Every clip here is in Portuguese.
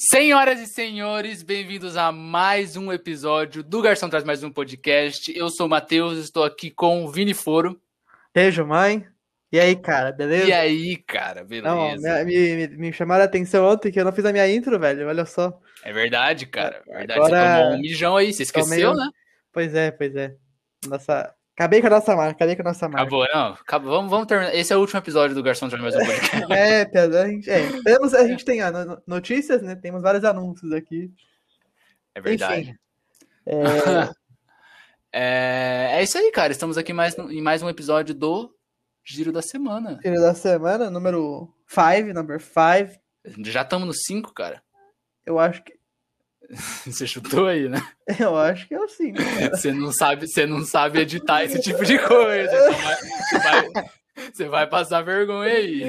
Senhoras e senhores, bem-vindos a mais um episódio do Garçom Traz Mais Um Podcast. Eu sou o Matheus, estou aqui com o Vini Foro. Beijo, mãe. E aí, cara, beleza? E aí, cara, beleza? Não, me, me, me chamaram a atenção ontem que eu não fiz a minha intro, velho. Olha só. É verdade, cara. É verdade. Agora- Você tomou um mijão aí, você esqueceu, um- né? Pois é, pois é. Nossa. Acabei com a nossa marca, acabei com a nossa marca. Acabou, não. Acabou. Vamos, vamos terminar. Esse é o último episódio do Garçom Mais Um Podcast. É, Pedro, a gente, é, temos, a gente tem no- notícias, né? Temos vários anúncios aqui. É verdade. Enfim. É, É, é isso aí, cara. Estamos aqui mais, em mais um episódio do Giro da Semana. filho da semana, número 5, number 5. Já estamos no 5, cara. Eu acho que. Você chutou aí, né? Eu acho que é o 5. Você não sabe, você não sabe editar esse tipo de coisa. Então vai- você, vai, você vai passar vergonha aí.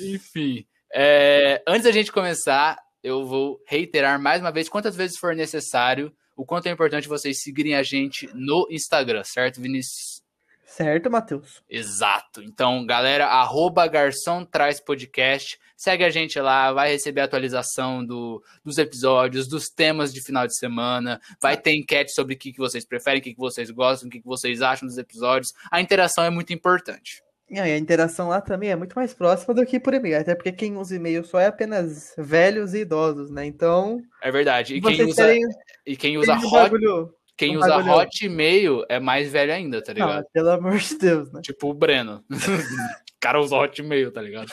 Enfim. é, antes da gente começar, eu vou reiterar mais uma vez, quantas vezes for necessário, o quanto é importante vocês seguirem a gente no Instagram, certo, Vinícius? Certo, Matheus. Exato. Então, galera, arroba Garçom Traz Podcast. Segue a gente lá, vai receber atualização do, dos episódios, dos temas de final de semana. Vai ter enquete sobre o que, que vocês preferem, o que, que vocês gostam, o que, que vocês acham dos episódios. A interação é muito importante. E aí, a interação lá também é muito mais próxima do que por e-mail, até porque quem usa e-mail só é apenas velhos e idosos, né? Então, É verdade. E quem usa, e quem usa, hot, bagulho. quem um usa bagulho- Hotmail é mais velho ainda, tá ligado? Não, pelo amor de Deus, né? Tipo o Breno. cara usa Hotmail, tá ligado?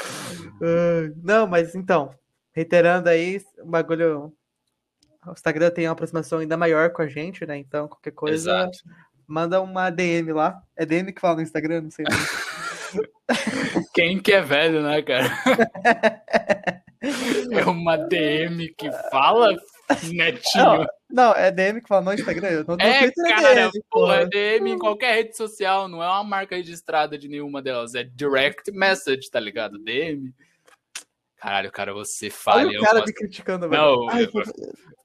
Ah, não, mas então, reiterando aí, o bagulho. O Instagram tem uma aproximação ainda maior com a gente, né? Então, qualquer coisa, Exato. manda uma DM lá. É DM que fala no Instagram, não sei. Quem que é velho, né, cara? É uma DM que fala, netinho. Não, não, é DM que fala no Instagram. Eu não, É, Twitter cara, DM, porra, é. DM em qualquer rede social, não é uma marca registrada de nenhuma delas, é direct message, tá ligado? DM. Caralho, cara, você falha. Olha o cara gosto. me criticando, velho. Não, Ai,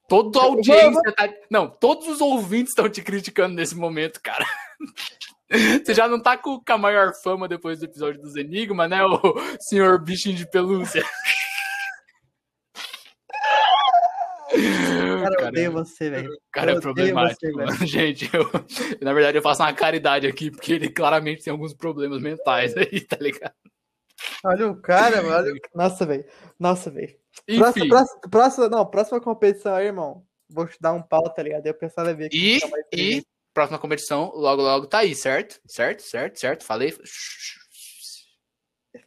Toda a Eu vou- audiência tá. Não, todos os ouvintes estão te criticando nesse momento, cara. Você já não tá com, com a maior fama depois do episódio dos Enigma, né, o senhor bichinho de pelúcia? cara, eu Cara, odeio você, velho. O cara Eu é problemático, você. Gente, eu, na verdade eu faço uma caridade aqui, porque ele claramente tem alguns problemas mentais aí, tá ligado? Olha o cara, mano. olha Nossa, velho. Nossa, velho. Próxima, próxima, próxima, não, próxima competição aí, irmão. Vou te dar um pau, tá ligado? Pessoal vai ver e, e próxima competição logo, logo tá aí, certo? Certo, certo, certo. Falei.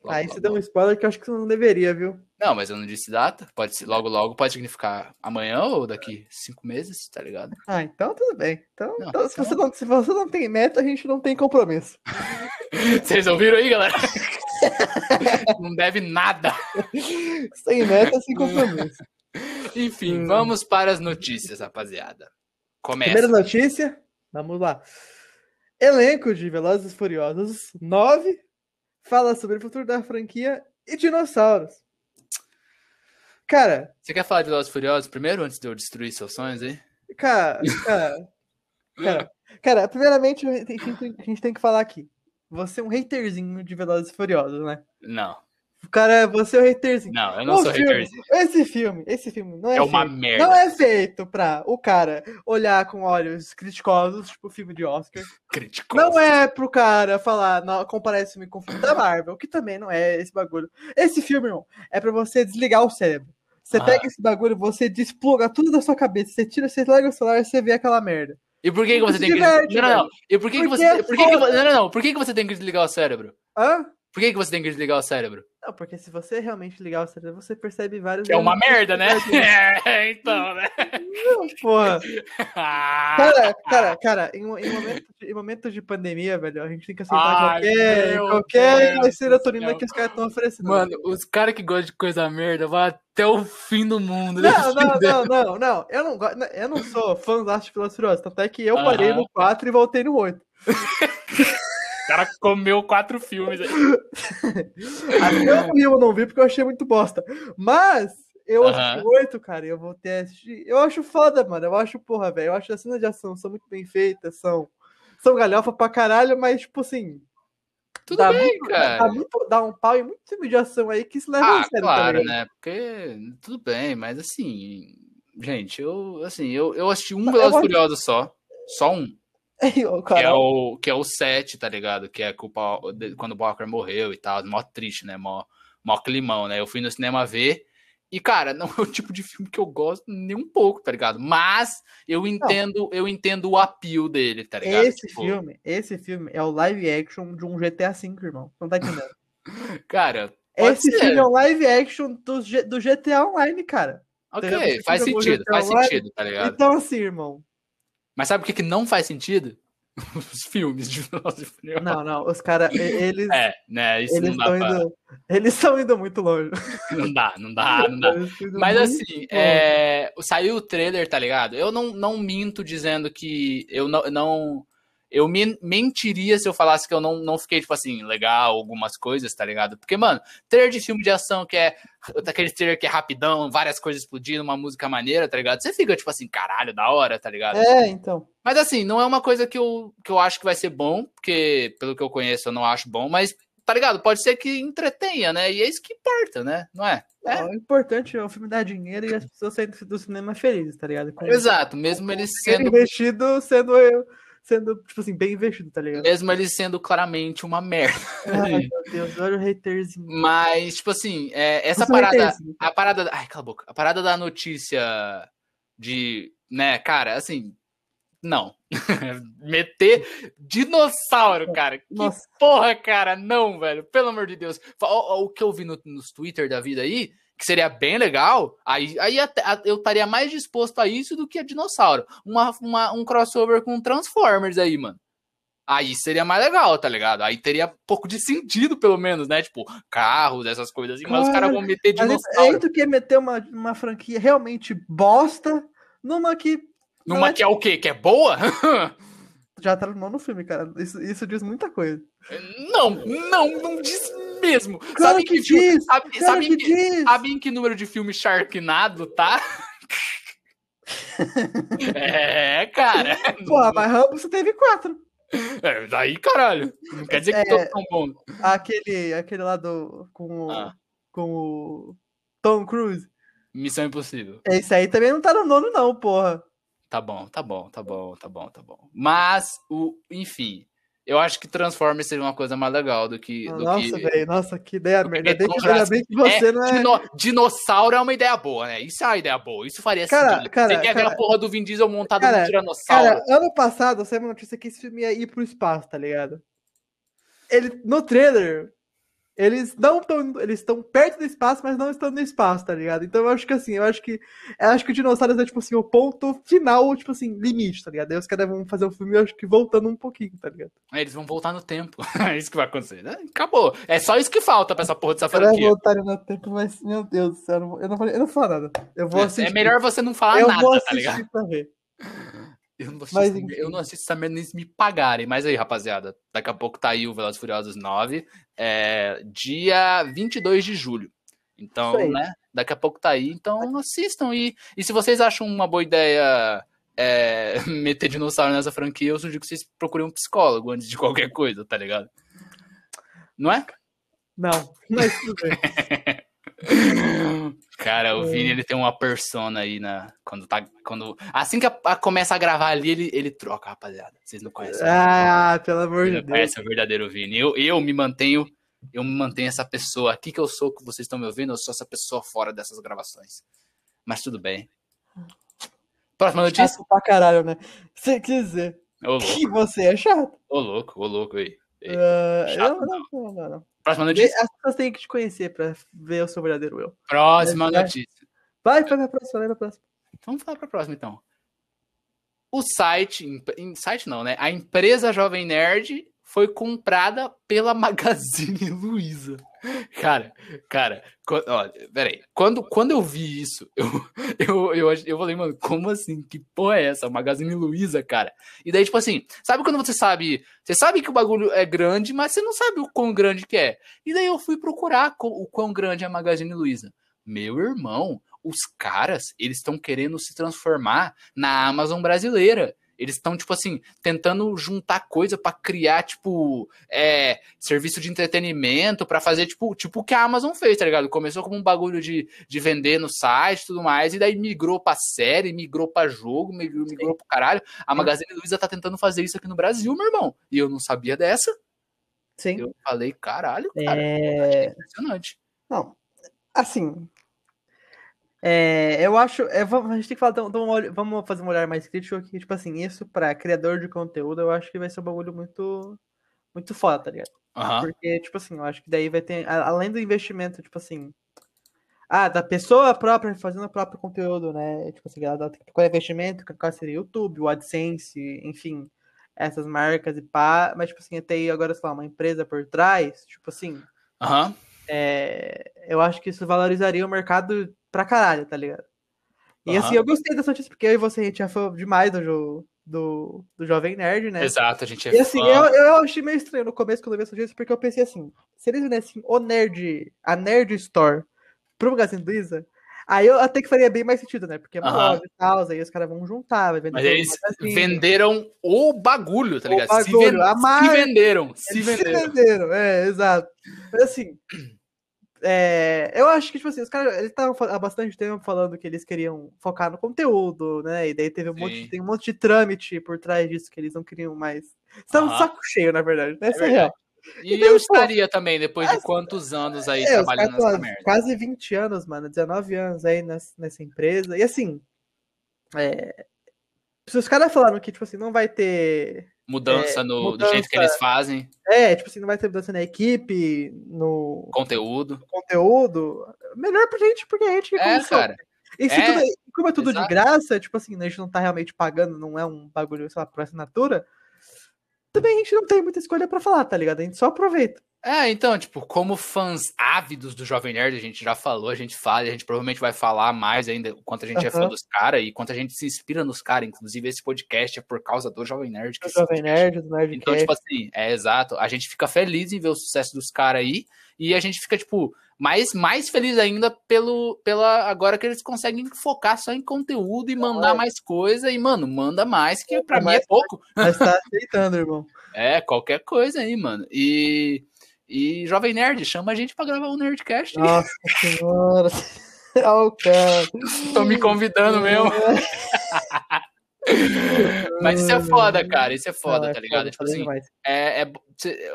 Logo, Aí você deu um spoiler que eu acho que você não deveria, viu? Não, mas eu não disse data. Pode ser logo, logo, pode significar amanhã ou daqui cinco meses, tá ligado? Ah, então tudo bem. Então, Não, então, se, então- você não, se você não tem meta, a gente não tem compromisso. Vocês ouviram aí, galera? não deve nada. Sem meta, sem compromisso. Enfim, Hum. vamos para as notícias, rapaziada. Começa. Primeira notícia, vamos lá. Elenco de Velozes e Furiosos 9 fala sobre o futuro da franquia e dinossauros. Cara, Você quer falar de Velozes Furiosos primeiro, antes de eu destruir seus sonhos aí? cara, cara, cara, cara, primeiramente a gente, tem- a gente tem que falar aqui. Você é um haterzinho de Velozes Furiosos, né? Não, Cara, você é um haterzinho. não, eu não O sou filme- haterzinho. Esse filme, esse filme não é, É uma feito. merda. Não é feito pra o cara olhar com olhos criticosos, tipo filme de Oscar. Crítico. Não é pro cara falar, não, comparar esse filme com o filme da Marvel, que também não é esse bagulho. Esse filme, irmão, é pra você desligar o cérebro. Você Ah. pega esse bagulho, você despluga tudo da sua cabeça, você tira, você larga o celular e você vê aquela merda. E por que, que você tem que. diverte, Não, não, não. E por que, que você. Por que que... Não, não, não. Por que, que você tem que desligar o cérebro? Hã? Por que, que você tem que desligar o cérebro? Não, porque se você realmente ligar o cérebro, você percebe vários. É uma merda, né? É, então, né? Não, porra. Cara, cara, cara, em, em momentos de, em momentos de pandemia, velho, a gente tem que aceitar Ai, qualquer, qualquer Deus serotonina que os caras estão oferecendo. Mano, os caras que gostam de coisa merda vão até o fim do mundo. Não, não, não, não, não. Eu não, eu não sou fã de Velozes e Furiosos, tanto é que eu parei Aham. no 4 e voltei no 8. O cara comeu quatro filmes aí. Até o Rio eu não vi porque eu achei muito bosta. Mas eu Aham. assisti o 8, cara, eu voltei a assistir. Eu acho foda, mano. Eu acho, porra, velho. Eu acho as cenas de ação são muito bem feitas, são, são galhofa pra caralho, mas, tipo assim. Tudo dá bem, muito, cara. Dá, muito, dá um pau em muito filme de ação aí que se leva ah, a sério. claro, tá né? Porque tudo bem, mas assim, gente, eu assim, eu, eu assisti um Velozes acho- Furiosos só, só um, que é o que é o 7, tá ligado? Que é o de- quando o Walker morreu e tal, mó triste, né? Mó, mó climão, né? Eu fui no cinema ver e cara, não é o tipo de filme que eu gosto nem um pouco, tá ligado? Mas eu entendo, eu entendo o apio dele, tá ligado? esse Tipo, filme, esse filme é o live action de um GTA V, irmão. Não tá entendendo? Cara, esse ser. filme é um live action do, G- do GTA Online, cara. Ok, faz jogou sentido, faz Online? sentido, tá ligado? Então, assim, irmão. Mas sabe o que, que não faz sentido? Os filmes de Velozes e Furiosos. Não, não, os caras, eles. É, né? Isso eles não dá estão pra. indo. Eles estão indo muito longe. Não dá, não dá, não dá. Mas assim, é, saiu o trailer, tá ligado? Eu não, não minto dizendo que eu não. não eu men- mentiria se eu falasse que eu não, não fiquei, tipo assim, legal, algumas coisas, tá ligado? Porque, mano, trailer de filme de ação que é. Daquele trailer que é rapidão, várias coisas explodindo, uma música maneira, tá ligado? Você fica, tipo assim, caralho, da hora, tá ligado? É, então. Mas assim, não é uma coisa que eu, que eu acho que vai ser bom, porque pelo que eu conheço eu não acho bom, mas tá ligado? Pode ser que entretenha, né? E é isso que importa, né? Não é? É. O importante é o filme dar dinheiro e as pessoas saírem do cinema felizes, tá ligado? Com Exato, mesmo dinheiro sendo investido sendo, sendo, tipo assim, bem investido, tá ligado? mesmo eles sendo claramente uma merda. Ai, meu Deus, olha o haterzinho. Mas tipo assim, é, essa parada, a parada, ai, cala a boca. A parada da notícia de, né, cara, assim, não. Meter dinossauro, cara. Que Nossa. porra, cara, não, velho. Pelo amor de Deus. Ó, O que eu vi no, nos Twitter da vida aí, que seria bem legal, aí, aí eu estaria mais disposto a isso do que a dinossauro. Uma, uma- um crossover com Transformers aí, mano. Aí seria mais legal, tá ligado? Aí teria pouco de sentido, pelo menos, né? Tipo, carros, essas coisas assim, mas os caras Cara, vão meter Mas dinossauro. aí tu quer meter uma, uma franquia realmente bosta numa que Numa é- que é o quê? Que é boa? já tá no filme, cara. Isso, isso diz muita coisa. não, não, não diz mesmo. Claro sabe que filme- diz, sabe, sabe que que, que número de filme Sharknado tá? é, cara. Pô, mas Rambo você teve quatro. É, daí, caralho. Não quer dizer que É. todos são bons. Aquele, aquele lá do. Com, o- Ah. com o Tom Cruise. Missão Impossível. Esse aí também não tá no nono, não, porra. Tá bom, tá bom, tá bom, tá bom, tá bom. Mas, o, enfim, eu acho que Transformers seria uma coisa mais legal do que. do Nossa, que... velho. Nossa, que ideia merda. Ainda bem que, você É, não é. dino- dinossauro é uma ideia boa, né? Isso é uma ideia boa. Isso faria Cara, sentido. cara, Você aquela cara- porra do Vin Diesel montado Cara, no tiranossauro. Cara, ano passado saiu uma notícia que esse filme ia ir pro espaço, tá ligado? Ele, no trailer, eles não estão. Eles estão perto do espaço, mas não estão no espaço, tá ligado? Então eu acho que assim, eu acho que. Eu acho que o Dinossauros é, tipo assim, o ponto final, tipo assim, limite, tá ligado? Aí os caras vão fazer o filme, eu acho que voltando um pouquinho, tá ligado? Aí Eles vão voltar no tempo. É isso que vai acontecer. né? Acabou. É só isso que falta pra essa porra dessa franquia. voltarem no tempo, mas, meu Deus do céu, eu não, eu não, falei- eu não falar nada. Eu vou É, assistir. é melhor você não falar eu nada, vou tá assistir ligado? pra ver. Eu não, assisto, Mas, eu não assisto essa merda nem se me pagarem. Mas aí, rapaziada, daqui a pouco tá aí o Velozes Furiosos 9, é, dia 22 de julho. Então, né, daqui a pouco tá aí. Então, assistam. E, e se vocês acham uma boa ideia é, meter dinossauro nessa franquia, eu sugiro que vocês procurem um psicólogo antes de qualquer coisa, tá ligado? Não é? Não, mas tudo bem. Cara, o Vini, ele tem uma persona aí na. Quando tá. Quando, assim que a- a- começa a gravar ali, ele, ele troca, rapaziada. Vocês não conhecem. Ah, pelo amor de não Deus. conhecem o verdadeiro Vini. Eu, eu me mantenho. Eu me mantenho essa pessoa aqui que eu sou, que vocês estão me ouvindo, eu sou essa pessoa fora dessas gravações. Mas tudo bem. Próxima notícia? Chato pra caralho, né? Você quer dizer Ô que você é chato? ô louco, ô louco aí. Ah, chato eu- não, não, não, não. Próxima notícia? As pessoas têm que te conhecer pra ver o seu verdadeiro eu. Próxima Vai. notícia. Vai, vai pra próxima, vai pra próxima. Vamos falar para a próxima, então. O site, em site não, né? A empresa Jovem Nerd foi comprada pela Magazine Luiza. Cara, cara, ó, peraí. Quando, quando eu vi isso, eu, eu, eu, eu falei, mano, como assim? Que porra é essa? Magazine Luiza, cara. E daí, tipo assim, sabe quando você sabe, você sabe que o bagulho é grande, mas você não sabe o quão grande que é. E daí eu fui procurar o quão grande é a Magazine Luiza. Meu irmão, os caras, eles estão querendo se transformar na Amazon brasileira. Eles estão, tipo assim, tentando juntar coisa para criar, tipo, é, serviço de entretenimento, para fazer, tipo, tipo o que a Amazon fez, tá ligado? Começou como um bagulho de, de vender no site e tudo mais, e daí migrou pra série, migrou pra jogo, migrou, migrou pro caralho. A Magazine Luiza tá tentando fazer isso aqui no Brasil, meu irmão. E eu não sabia dessa. Sim. Eu falei, caralho, cara. É... Impressionante. Não, assim, é, eu acho. É, a gente tem que falar. Então, então, vamos fazer um olhar mais crítico aqui. Tipo assim, isso pra criador de conteúdo, eu acho que vai ser um bagulho muito. Muito foda, tá ligado? Uhum. Porque, tipo assim, eu acho que daí vai ter. Além do investimento, tipo assim. Ah, da pessoa própria fazendo o próprio conteúdo, né? Tipo assim, ela tem que procurar investimento, qual seria o YouTube, o AdSense, enfim, essas marcas e pá. Mas, tipo assim, até agora, sei lá, uma empresa por trás, tipo assim. Aham. Uhum. É, eu acho que isso valorizaria o mercado pra caralho, tá ligado? E uhum. assim, eu gostei dessa notícia, porque eu e você, a gente é fã demais do, do, do Jovem Nerd, né? Exato, a gente é E assim, eu, eu achei meio estranho no começo quando eu vi essa notícia, porque eu pensei assim, se eles vendessem o Nerd, a Nerd Store pro Magazine Luiza, aí eu até que faria bem mais sentido, né? Porque é uma uhum. e tal, aí os caras vão juntar, vai vender. Mas eles assim, venderam o bagulho, tá ligado? Bagulho, se, ven a marca, se venderam, se venderam. Se venderam, é, exato. Mas assim, é, eu acho que, tipo assim, os caras eles estavam há bastante tempo falando que eles queriam focar no conteúdo, né? E daí teve um monte, tem um monte de trâmite por trás disso que eles não queriam mais. Estavam de saco cheio, na verdade, né? É, é real. E, e daí, eu estaria pô, também, depois de quantos anos aí é, trabalhando nessa merda? Quase 20 anos, mano, 19 anos aí nessa, nessa empresa. E assim, é, se os caras falaram que, tipo assim, não vai ter mudança, é, no, mudança, do jeito que eles fazem. É, tipo assim, não vai ter mudança na equipe, no conteúdo. Conteúdo. Melhor pra gente, porque a gente é, cara. E se é, tudo, como é tudo exato. de graça, tipo assim, a gente não tá realmente pagando, não é um bagulho, sei lá, por assinatura, também a gente não tem muita escolha para falar, tá ligado? A gente só aproveita. É, então, tipo, como fãs ávidos do Jovem Nerd, a gente já falou, a gente fala, a gente provavelmente vai falar mais ainda quanto a gente uhum. é fã dos caras e quanto a gente se inspira nos caras. Inclusive, esse podcast é por causa do Jovem Nerd. do Jovem Nerd, do Nerd Então, tipo assim, é exato. A gente fica feliz em ver o sucesso dos caras aí e a gente fica, tipo, mais, mais feliz ainda pelo, pela agora que eles conseguem focar só em conteúdo e mandar é. mais coisa. E, mano, manda mais, que pra mim é pouco. Mas tá aceitando, irmão. É, qualquer coisa aí, mano. E. E Jovem Nerd, chama a gente pra gravar um Nerdcast. Nossa senhora. oh, cara. Tô me convidando mesmo. Mas isso é foda, cara. Isso é foda, Não, é tá ligado? Foda, tipo assim, é, é,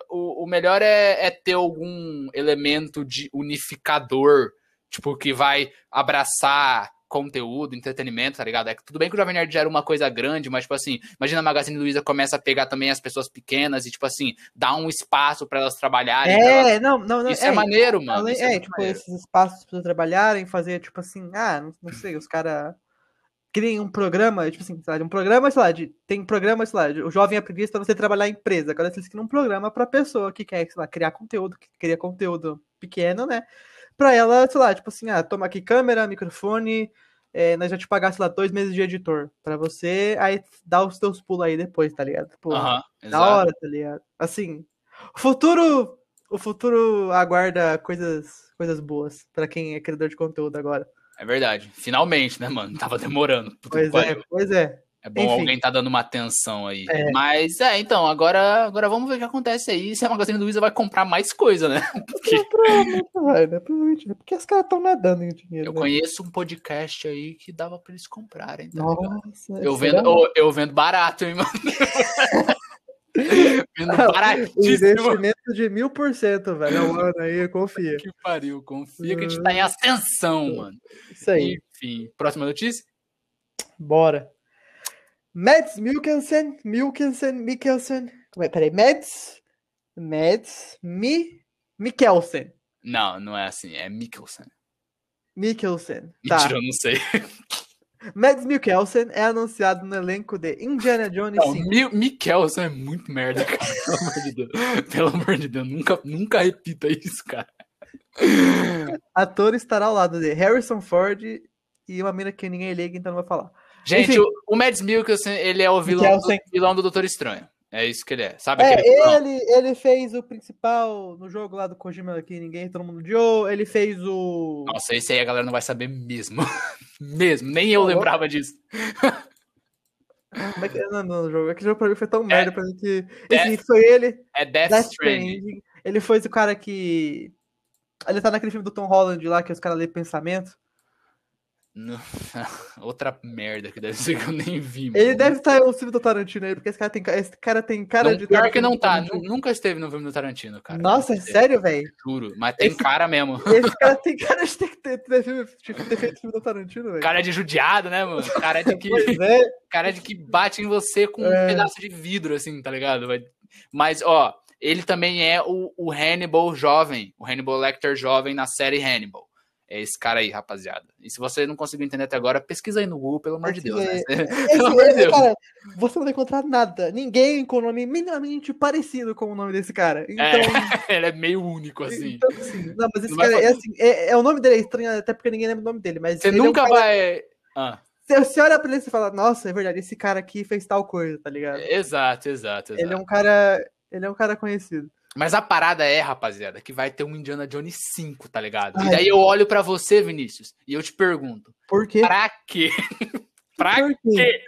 o, o melhor é, é ter algum elemento de unificador, tipo, que vai abraçar conteúdo, entretenimento, tá ligado? É tudo bem que o Jovem Nerd já era uma coisa grande, mas, tipo assim, imagina a Magazine Luiza começa a pegar também as pessoas pequenas e, tipo assim, dar um espaço para elas trabalharem. É, elas... não, não, não. Isso é, é maneiro, mano. Além, é, é tipo, maneiro. esses espaços para trabalharem, fazer, tipo assim, ah, não, não sei, os caras criem um programa, tipo assim, sabe, um programa, sei lá, de, tem programa, sei lá, o jovem aprendiz para você trabalhar em empresa. Agora eles criam um programa para pessoa que quer, sei lá, criar conteúdo, que cria conteúdo pequeno, né? Pra ela, sei lá, tipo assim, ah, toma aqui câmera, microfone, é, nós já te pagar, sei lá, dois meses de editor pra você, aí dá os teus pulos aí depois, tá ligado? Pô, uhum, da hora, tá ligado? Assim, o futuro, o futuro aguarda coisas, coisas boas para quem é criador de conteúdo agora. É verdade. Finalmente, né, mano? Tava demorando. Pois é, pois é. É bom Enfim. alguém tá dando uma atenção aí. É. Mas, é, então, agora, agora vamos ver o que acontece aí. Se a Magazine Luiza vai comprar mais coisa, né? Porque... Provavelmente vai, né? Provavelmente. Porque os caras estão nadando em dinheiro. Eu né? conheço um podcast aí que dava pra eles comprarem. Tá Nossa, eu vendo, eu, eu, vendo barato, hein, mano? vendo baratíssimo. Investimento de mil por cento, velho. É um ano aí, confia. Que pariu, confia que a gente tá em ascensão, mano. Isso aí. Enfim, próxima notícia? Bora. Mads Mikkelsen, Mikkelsen, Mikkelsen. Como é? Peraí, Mads, Mads, Mi, Mikkelsen. Não, não é assim, é Mikkelsen. Mikkelsen. Tá. Mentira, eu não sei. Mads Mikkelsen é anunciado no elenco de Indiana Jones não, 5. Mi Mikkelsen é muito merda, cara. Pelo amor de Deus. Pelo amor de Deus, nunca, nunca repita isso, cara. Ator estará ao lado de Harrison Ford e uma mina que ninguém liga, então não vai falar. Gente, Enfim, o, o Mads Mikkelsen, ele é o vilão do, vilão do Doutor Estranho. É isso que ele é. Sabe é, ele, ele fez o principal no jogo lá do Kojima que ninguém, todo mundo odiou. Ele fez o. Nossa, esse aí a galera não vai saber mesmo. mesmo. Nem eu lembrava disso. Como é que não, não, jogo? Aquele jogo pra mim foi tão é, merda pra mim que. Esse Death, foi ele. É Death, Death Stranding. Stranding. Ele foi o cara que. Ele tá naquele filme do Tom Holland lá, que os caras lêem pensamento. Outra merda que deve ser que eu nem vi. Ele mano. deve estar no filme do Tarantino aí, porque esse cara tem, esse cara tem cara não, de. Pior que não tá, nunca esteve no filme do Tarantino, cara. Nossa, é sério, velho? Juro, mas tem esse, cara mesmo. Esse cara tem cara de ter, ter, ter, ter feito filme do Tarantino, velho. Cara de judiado, né, mano? Cara de que. é. Cara de que bate em você com é. um pedaço de vidro, assim, tá ligado? Mas, ó, ele também é o, o Hannibal jovem, o Hannibal Lecter jovem na série Hannibal. É esse cara aí, rapaziada. E se você não conseguiu entender até agora, pesquisa aí no Google, pelo amor de Deus. Né? pelo amor de Deus. Cara, você não vai encontrar nada. Ninguém com o nome minimamente parecido com o nome desse cara. Então... É, ele é meio único, assim. Então, assim não, mas esse não cara é assim. É, é, o nome dele é estranho, até porque ninguém lembra o nome dele. Mas você nunca é um cara... vai. Ah. Você olha pra ele e fala, nossa, é verdade, esse cara aqui fez tal coisa, tá ligado? Exato, exato, exato. Ele é um cara. Ele é um cara conhecido. Mas a parada é, rapaziada, que vai ter um Indiana Jones 5, tá ligado? Ai. E daí eu olho para você, Vinícius, e eu te pergunto. Por quê? Pra quê? pra Por quê? quê?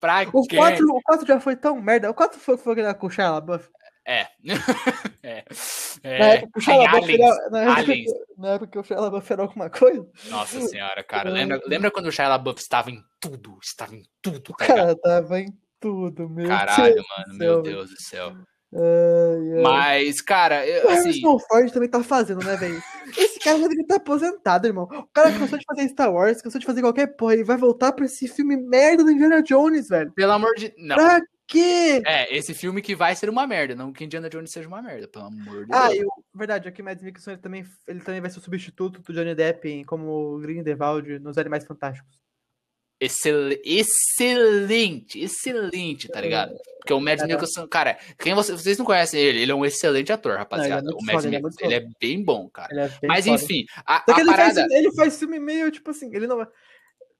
Pra o quê? 4, o 4 já foi tão merda. O 4 foi, foi aquele com Shia LaBeouf. É. é. é. Na época, o Shia LaBeouf era, na, época, na época o Shia LaBeouf era alguma coisa. Nossa senhora, cara. Lembra, lembra quando o Shia LaBeouf estava em tudo? Estava em tudo, tá O cara tava em tudo, meu Caralho, Deus mano, meu Deus do céu. Mas, cara, eu, o assim... Harrison Ford também tá fazendo, né, velho? Esse cara já deve estar aposentado, irmão. O cara cansou de fazer Star Wars, cansou de fazer qualquer porra. Ele vai voltar pra esse filme merda do Indiana Jones, velho. Pelo amor de. Não. Pra quê? É, esse filme que vai ser uma merda, não que Indiana Jones seja uma merda, pelo amor de ah, Deus. Ah, e o, verdade, aqui Mads Mikkelsen ele também, ele também vai ser o substituto do Johnny Depp como Grindelwald nos Animais Fantásticos excel, excelente, excelente, tá ligado? Porque o Mads Mikkelsen, cara, quem você, vocês não conhecem ele, ele é um excelente ator, rapaziada. Não, é o Mads Mikkelsen, ele, é, é bem bom, cara. É Mas foda. enfim, a, a ele, parada... faz, ele faz filme meio, tipo assim, ele não...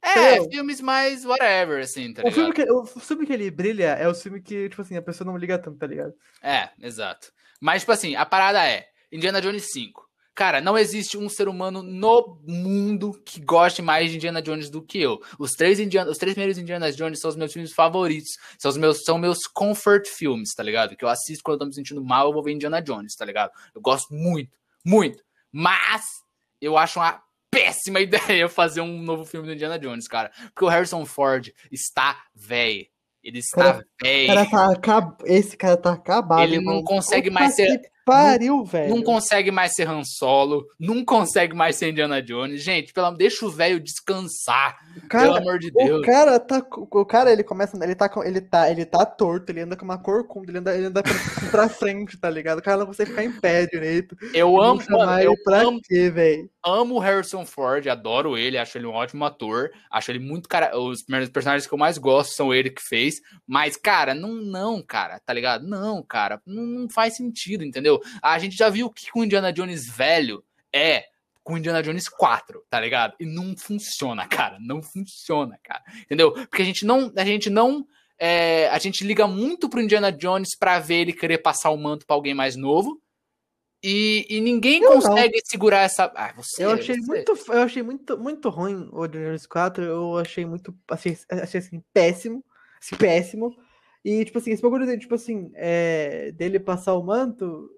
É, Entendeu? filmes mais whatever, assim, tá o Filme que, o filme que ele brilha é o filme que, tipo assim, a pessoa não liga tanto, tá ligado? É, exato. Mas, tipo assim, a parada é Indiana Jones 5. Cara, não existe um ser humano no mundo que goste mais de Indiana Jones do que eu. Os três, Indiana, os três primeiros Indiana Jones são os meus filmes favoritos. São os meus, são meus comfort filmes, tá ligado? Que eu assisto quando eu tô me sentindo mal, eu vou ver Indiana Jones, tá ligado? Eu gosto muito, muito. Mas eu acho uma péssima ideia fazer um novo filme do Indiana Jones, cara. Porque o Harrison Ford está velho. Ele está velho. Tá, esse cara tá acabado. Ele não consegue mais ser pariu, velho. Não consegue mais ser Han Solo, não consegue mais ser Indiana Jones. Gente, pelo deixa o velho descansar. Cara, pelo amor de Deus. O cara tá, o cara ele começa, ele tá ele tá, ele tá torto, ele anda com uma corcunda, ele anda, ele anda pra, pra frente, tá ligado? O cara não consegue ficar em pé direito. Eu amo, mano, eu pra amo, quê, velho? Amo o Harrison Ford, adoro ele, acho ele um ótimo ator, acho ele muito cara, os personagens que eu mais gosto são ele que fez, mas cara, não não, cara, tá ligado? Não, cara, não, não faz sentido, entendeu? A gente já viu o que o Indiana Jones velho é com Indiana Jones 4, tá ligado? E não funciona, cara. Não funciona, cara. Entendeu? Porque a gente não. A gente não. É, a gente liga muito pro Indiana Jones pra ver ele querer passar o manto pra alguém mais novo. E, e ninguém eu consegue não. segurar essa. Ah, você, eu achei você. muito, eu achei muito, muito ruim o Indiana Jones 4. Eu achei muito, achei, achei assim péssimo, assim, péssimo. E tipo assim, esse bagulho tipo assim, é, dele passar o manto,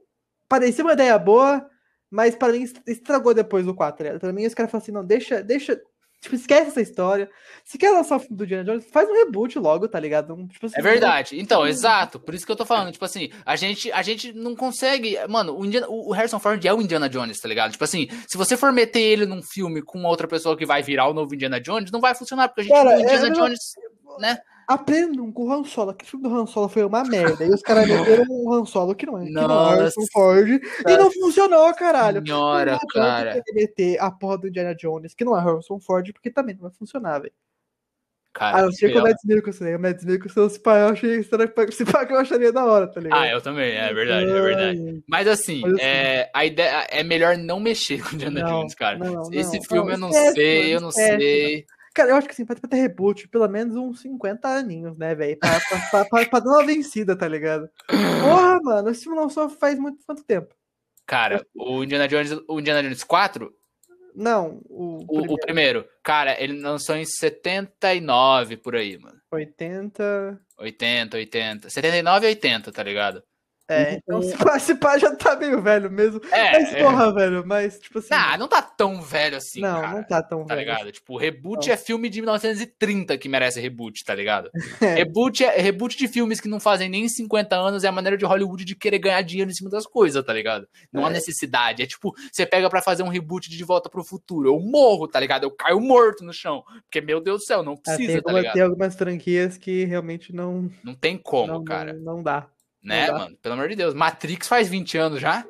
parecia uma ideia boa, mas para mim estragou depois o 4. Né? Para mim, os caras falam assim: não, deixa, deixa. Tipo, esquece essa história. Se quer lançar o filme do Indiana Jones, faz um reboot logo, tá ligado? Um, tipo assim, é verdade. Então, exato. Por isso que eu tô falando. Tipo assim, a gente, a gente não consegue. Mano, o, Indiana, o Harrison Ford é o Indiana Jones, tá ligado? Tipo assim, se você for meter ele num filme com outra pessoa que vai virar o novo Indiana Jones, não vai funcionar, porque a gente. Cara, o Indiana é, Jones, né? Aprendam com o Han Solo. Aquele filme do Han Solo foi uma merda. E os caras meteram um Han Solo que não é, que não é Ford. E não funcionou, caralho. Senhora, não cara. meter a porra do Indiana Jones, que não é Harrison Ford, porque também não vai funcionar, velho. Cara, ah, eu sei que o Mads Mikkelsen, o Mads Mikkelsen, se pá, eu achei, se pá, que eu acharia da hora, tá ligado? Ah, eu também, é verdade, é verdade. Mas assim, Mas, assim é, a ideia, é melhor não mexer com o Indiana não, Jones, cara. Não, Esse não, filme eu não esquece, sei, eu não sei. Cara, eu acho que assim, pra ter reboot, pelo menos uns 50 aninhos, né, velho? Pra, pra, pra, pra, dar uma vencida, tá ligado? Porra, mano, esse filme só faz muito quanto tempo? Cara, o Indiana Jones, o Indiana Jones 4, Não, o, o, primeiro. o primeiro. Cara, ele lançou em 79 por aí, mano. 80. 80, 80. 79 e 80, tá ligado? É, então se pá, se pá já tá meio velho mesmo. É, mas, é. porra, é. velho, mas, tipo assim. Ah, não tá tão velho assim. Não, cara, não tá tão tá velho. Tá ligado? Tipo, reboot não. é filme de 1930 que merece reboot, tá ligado? É. Reboot é reboot de filmes que não fazem nem 50 anos é a maneira de Hollywood de querer ganhar dinheiro em cima das coisas, tá ligado? Não há é. necessidade. É tipo, você pega para fazer um reboot de Volta pro Futuro. Eu morro, tá ligado? Eu caio morto no chão. Porque, meu Deus do céu, não é, precisa, tem, tá ligado? Tem algumas franquias que realmente não. Não tem como, não, cara. Não, não dá. Né, mano? Pelo amor de Deus. Matrix faz 20 anos já.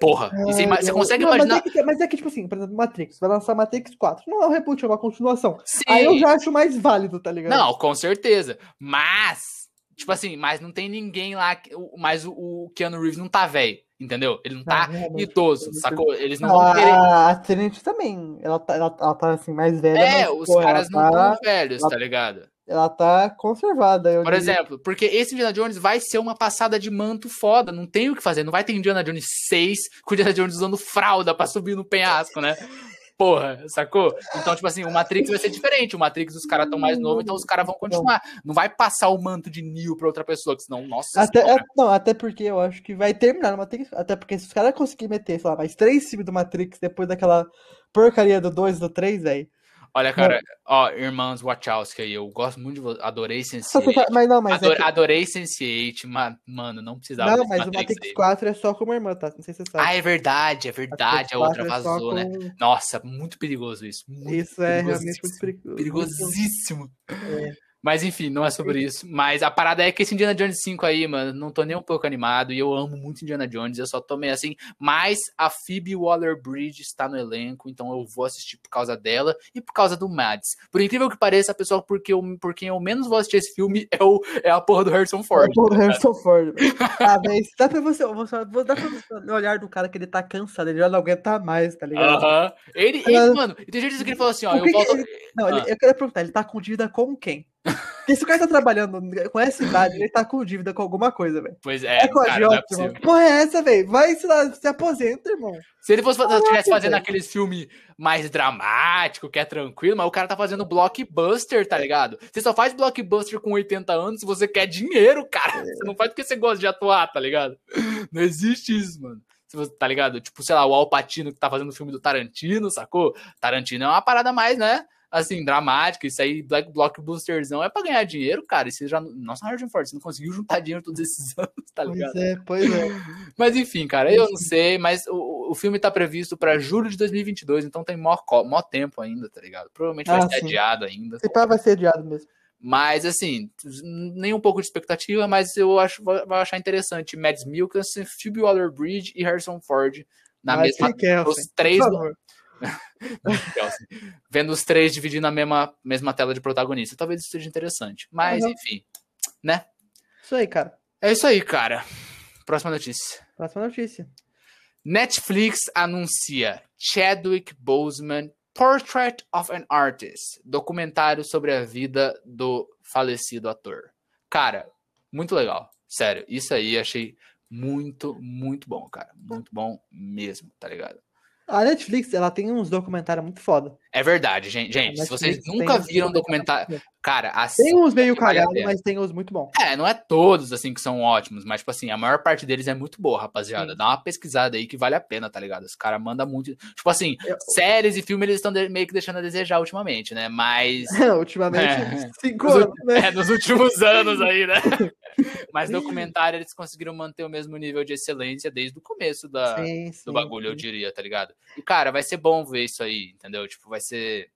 Porra. você, você consegue não, imaginar. Mas é, que, mas é, que, tipo assim, por exemplo, Matrix, vai lançar Matrix 4. Não é um reboot, é uma continuação. Sim. Aí eu já acho mais válido, tá ligado? Não, com certeza. Mas, tipo assim, mas não tem ninguém lá. Mas o, o Keanu Reeves não tá velho. Entendeu? Ele não tá não, idoso, sacou? Eles não ah, vão querer. A Trinity também. Ela tá, ela, ela tá assim, mais velha. É, mas, os pô, caras não estão tá, velhos, ela, tá ligado? Ela tá conservada. Por diria. exemplo, porque esse Indiana Jones vai ser uma passada de manto foda, não tem o que fazer. Não vai ter Indiana Jones 6 com Indiana Jones usando fralda pra subir no penhasco, né? Porra, sacou? Então, tipo assim, o Matrix vai ser diferente. O Matrix, os caras estão mais novos, então os caras vão continuar. Não vai passar o manto de Neo pra outra pessoa, que senão, nossa. Até, é, não, até porque eu acho que vai terminar no Matrix. Até porque se os caras conseguirem meter, sei lá, mais três filmes do Matrix depois daquela porcaria do 2 e do 3, velho. Olha, cara, ó, irmãs Wachowski aí, eu gosto muito de você. Adorei Sense8. Tá, mas não, mas Ador, é que... Adorei Sense8, mas, mano, não precisava Não, mas Matrix o Matrix aí. 4 é só como irmã, tá? Não sei se você sabe. Ah, é verdade, é verdade. A outra é vazou, né? Nossa, muito perigoso isso. Muito isso é realmente muito perigoso. Perigosíssimo. É. Mas enfim, não é sobre isso. Mas a parada é que esse Indiana Jones 5 aí, mano, não tô nem um pouco animado. E eu amo muito Indiana Jones, eu só tô meio assim. Mas a Phoebe Waller-Bridge está no elenco, então eu vou assistir por causa dela e por causa do Mads. Por incrível que pareça, a pessoa porque eu, por quem eu menos vou assistir esse filme é, o, é a porra do Harrison Ford. É a porra do Harrison Ford. ah, mas dá pra você, você, dá pra você olhar do cara que ele tá cansado, ele já não aguenta mais, tá ligado? Aham. Uh -huh. Ele, ele, mano, e tem gente que ele falou assim, ó, eu volto... Ele, não, ah. ele, eu quero perguntar, ele tá com dívida com quem? Porque se o cara tá trabalhando com essa idade, ele tá com dívida com alguma coisa, velho. Pois é, é com a Jota, é Porra, é essa, velho? Vai se, se aposenta, irmão. Se ele fosse tivesse fazendo véio. aqueles filmes mais dramático, que é tranquilo, mas o cara tá fazendo blockbuster, tá ligado? Você só faz blockbuster com 80 anos se você quer dinheiro, cara. É. Você não faz porque você gosta de atuar, tá ligado? Não existe isso, mano tá ligado? Tipo, sei lá, o Alpatino que tá fazendo o filme do Tarantino, sacou? Tarantino é uma parada mais, né? Assim, dramática, isso aí, Black Blockbusterzão, é pra ganhar dinheiro, cara. Isso já. Nossa, Harrison Ford, você não conseguiu juntar dinheiro todos esses anos, tá ligado? Pois é, pois é. Mas enfim, cara, eu não sei, mas o, o filme tá previsto pra julho de 2022, então tem mó, mó tempo ainda, tá ligado? Provavelmente ah, vai ser sim. adiado ainda. Se pá, vai ser adiado mesmo. Mas, assim, nem um pouco de expectativa, mas eu acho vai achar interessante. Mads Mikkelsen, Phoebe Waller-Bridge e Harrison Ford na mas mesma... Os três... Vendo os três dividindo a mesma, mesma tela de protagonista. Talvez isso seja interessante. Mas, uhum. enfim, né? Isso aí, cara. É isso aí, cara. Próxima notícia. Próxima notícia. Netflix anuncia Chadwick Boseman Portrait of an Artist, documentário sobre a vida do falecido ator. Cara, muito legal. Sério, isso aí achei muito, muito bom, cara. Muito bom mesmo, tá ligado? A Netflix, ela tem uns documentários muito foda. É verdade, gente. Gente, se vocês nunca viram documentário. Cara, assim. Tem uns meio cagados, mas tem uns muito bons. É, não é todos, assim, que são ótimos, mas, tipo assim, a maior parte deles é muito boa, rapaziada. Sim. Dá uma pesquisada aí que vale a pena, tá ligado? Os caras mandam muito. Tipo assim, Eu... séries e filmes eles estão meio que deixando a desejar ultimamente, né? Mas. É, ultimamente, é. cinco anos, né? É, nos últimos anos aí, né? Mas documentário eles conseguiram manter o mesmo nível de excelência desde o começo da, sim, sim, do bagulho, eu diria, tá ligado? E, cara, vai ser bom ver isso aí, entendeu? Tipo, vai ser.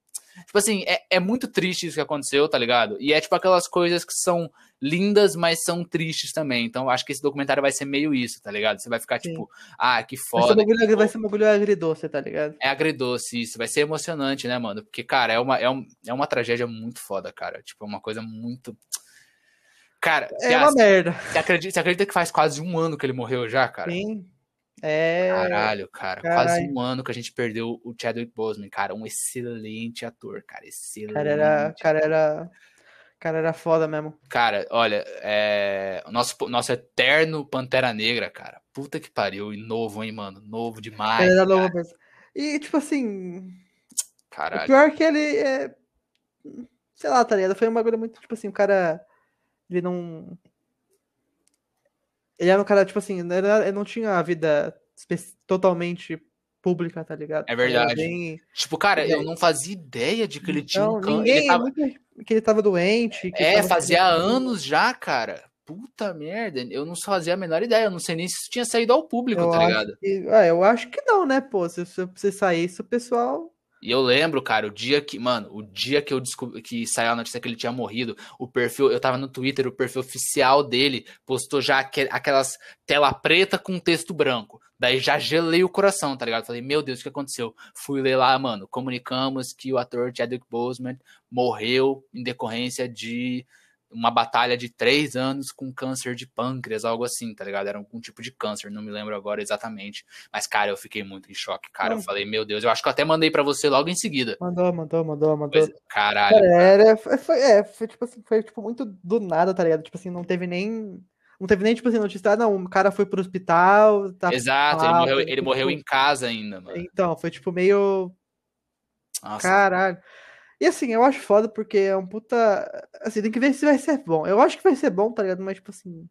Tipo assim, é, é muito triste isso que aconteceu, tá ligado? E é tipo aquelas coisas que são lindas, mas são tristes também. Então acho que esse documentário vai ser meio isso, tá ligado? Você vai ficar tipo, ah, que foda. Vai ser, bagulho, vai ser um bagulho agridoce, tá ligado? É agridoce, isso. Vai ser emocionante, né, mano? Porque, cara, é uma, é, um, é uma tragédia muito foda, cara. Tipo, é uma coisa muito. Cara, é uma merda. Você acredita, você acredita que faz quase um ano que ele morreu já, cara? Sim. É. Caralho, cara. Carai. Quase um ano que a gente perdeu o Chadwick Boseman, cara. Um excelente ator, cara. Excelente. Cara era. Cara era. Cara, era foda mesmo. Cara, olha, é... nosso, nosso eterno Pantera Negra, cara. Puta que pariu. E novo, hein, mano? Novo demais. Ele era novo mesmo. E, tipo assim. Caralho. O pior é que ele é. Sei lá, tá ligado? Foi um bagulho muito, tipo assim, o cara. Ele não. Ele era um cara, tipo assim, ele não tinha a vida totalmente pública, tá ligado? É verdade. Bem... Tipo, cara, eu não fazia ideia de que ele tinha um câncer. Ninguém, ele tava... Que ele tava doente. é, tava fazia anos já, cara. Puta merda, eu não fazia a menor ideia. Eu não sei nem se isso tinha saído ao público, eu tá ligado? Que... Ah, eu acho que não, né, pô? Se você saísse, o pessoal e eu lembro, cara, o dia que, mano, o dia que eu descobri que saiu a notícia que ele tinha morrido, o perfil, eu tava no Twitter, o perfil oficial dele postou já aquelas tela preta com texto branco. Daí já gelei o coração, tá ligado? Falei, meu Deus, o que aconteceu? Fui ler lá, mano, comunicamos que o ator Chadwick Boseman morreu em decorrência de uma batalha de três anos com câncer de pâncreas, algo assim, tá ligado? Era algum tipo de câncer, não me lembro agora exatamente. Mas, cara, eu fiquei muito em choque, cara. Eu falei, meu Deus, eu acho que eu até mandei para você logo em seguida. Mandou, mandou, mandou, mandou. Pois, caralho. Cara, era, foi, é, foi, tipo assim, foi tipo muito do nada, tá ligado? Tipo assim, não teve nem. Não teve nem, tipo assim, notícia, ah, não, o cara foi pro hospital. Tá Exato, ele morreu, ele tipo, morreu em casa ainda, mano. Então, foi tipo meio. Nossa. Caralho. E assim, eu acho foda porque é um puta. Assim, tem que ver se vai ser bom. Eu acho que vai ser bom, tá ligado? Mas, tipo assim.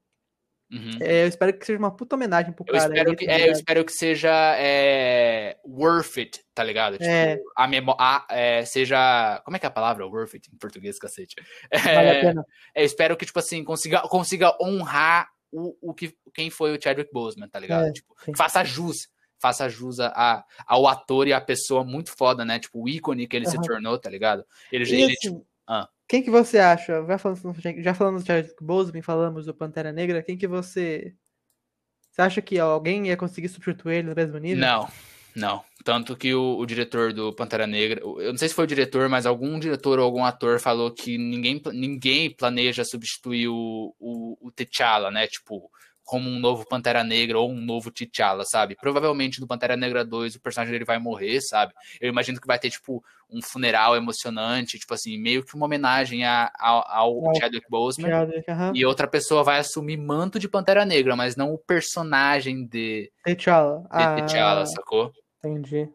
Uhum. É, eu espero que seja uma puta homenagem pro eu cara. Espero que, tá é, eu espero que seja é, worth it, tá ligado? Tipo, é. a memória. É, seja. Como é que é a palavra? Worth it em português, cacete. Vale a pena. eu espero que, tipo assim, consiga, consiga honrar o, o que, quem foi o Chadwick Boseman, tá ligado? tipo, faça jus faça jus a, ao ator e a pessoa muito foda, né? Tipo, o ícone que ele uhum. se tornou, tá ligado? Ele, e, ele assim, tipo, ah. Quem que você acha? Já falando, já falando do Chadwick Boseman, falamos do Pantera Negra, quem que você... Você acha que alguém ia conseguir substituir ele no mesmo nível? Não, não. Tanto que o, o, diretor do Pantera Negra, eu não sei se foi o diretor, mas algum diretor ou algum ator falou que ninguém, ninguém planeja substituir o, o, o T'Challa, né? Tipo, como um novo Pantera Negra ou um novo T'Challa, sabe? Provavelmente no Pantera Negra 2 o personagem dele vai morrer, sabe? Eu imagino que vai ter, tipo, um funeral emocionante, tipo assim, meio que uma homenagem a, a, ao é, Chadwick Boseman. Chadwick, uhum. E outra pessoa vai assumir manto de Pantera Negra, mas não o personagem de T'Challa. De ah, T'Challa, sacou? Entendi.